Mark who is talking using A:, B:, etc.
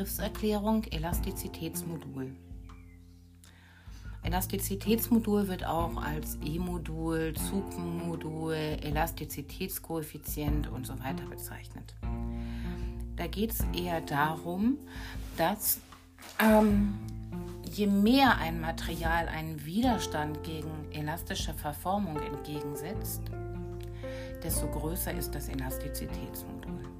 A: Begriffserklärung Elastizitätsmodul. Elastizitätsmodul wird auch als E-Modul, Zugmodul, Elastizitätskoeffizient und so weiter bezeichnet. Da geht es eher darum, dass ähm, je mehr ein Material einen Widerstand gegen elastische Verformung entgegensetzt, desto größer ist das Elastizitätsmodul.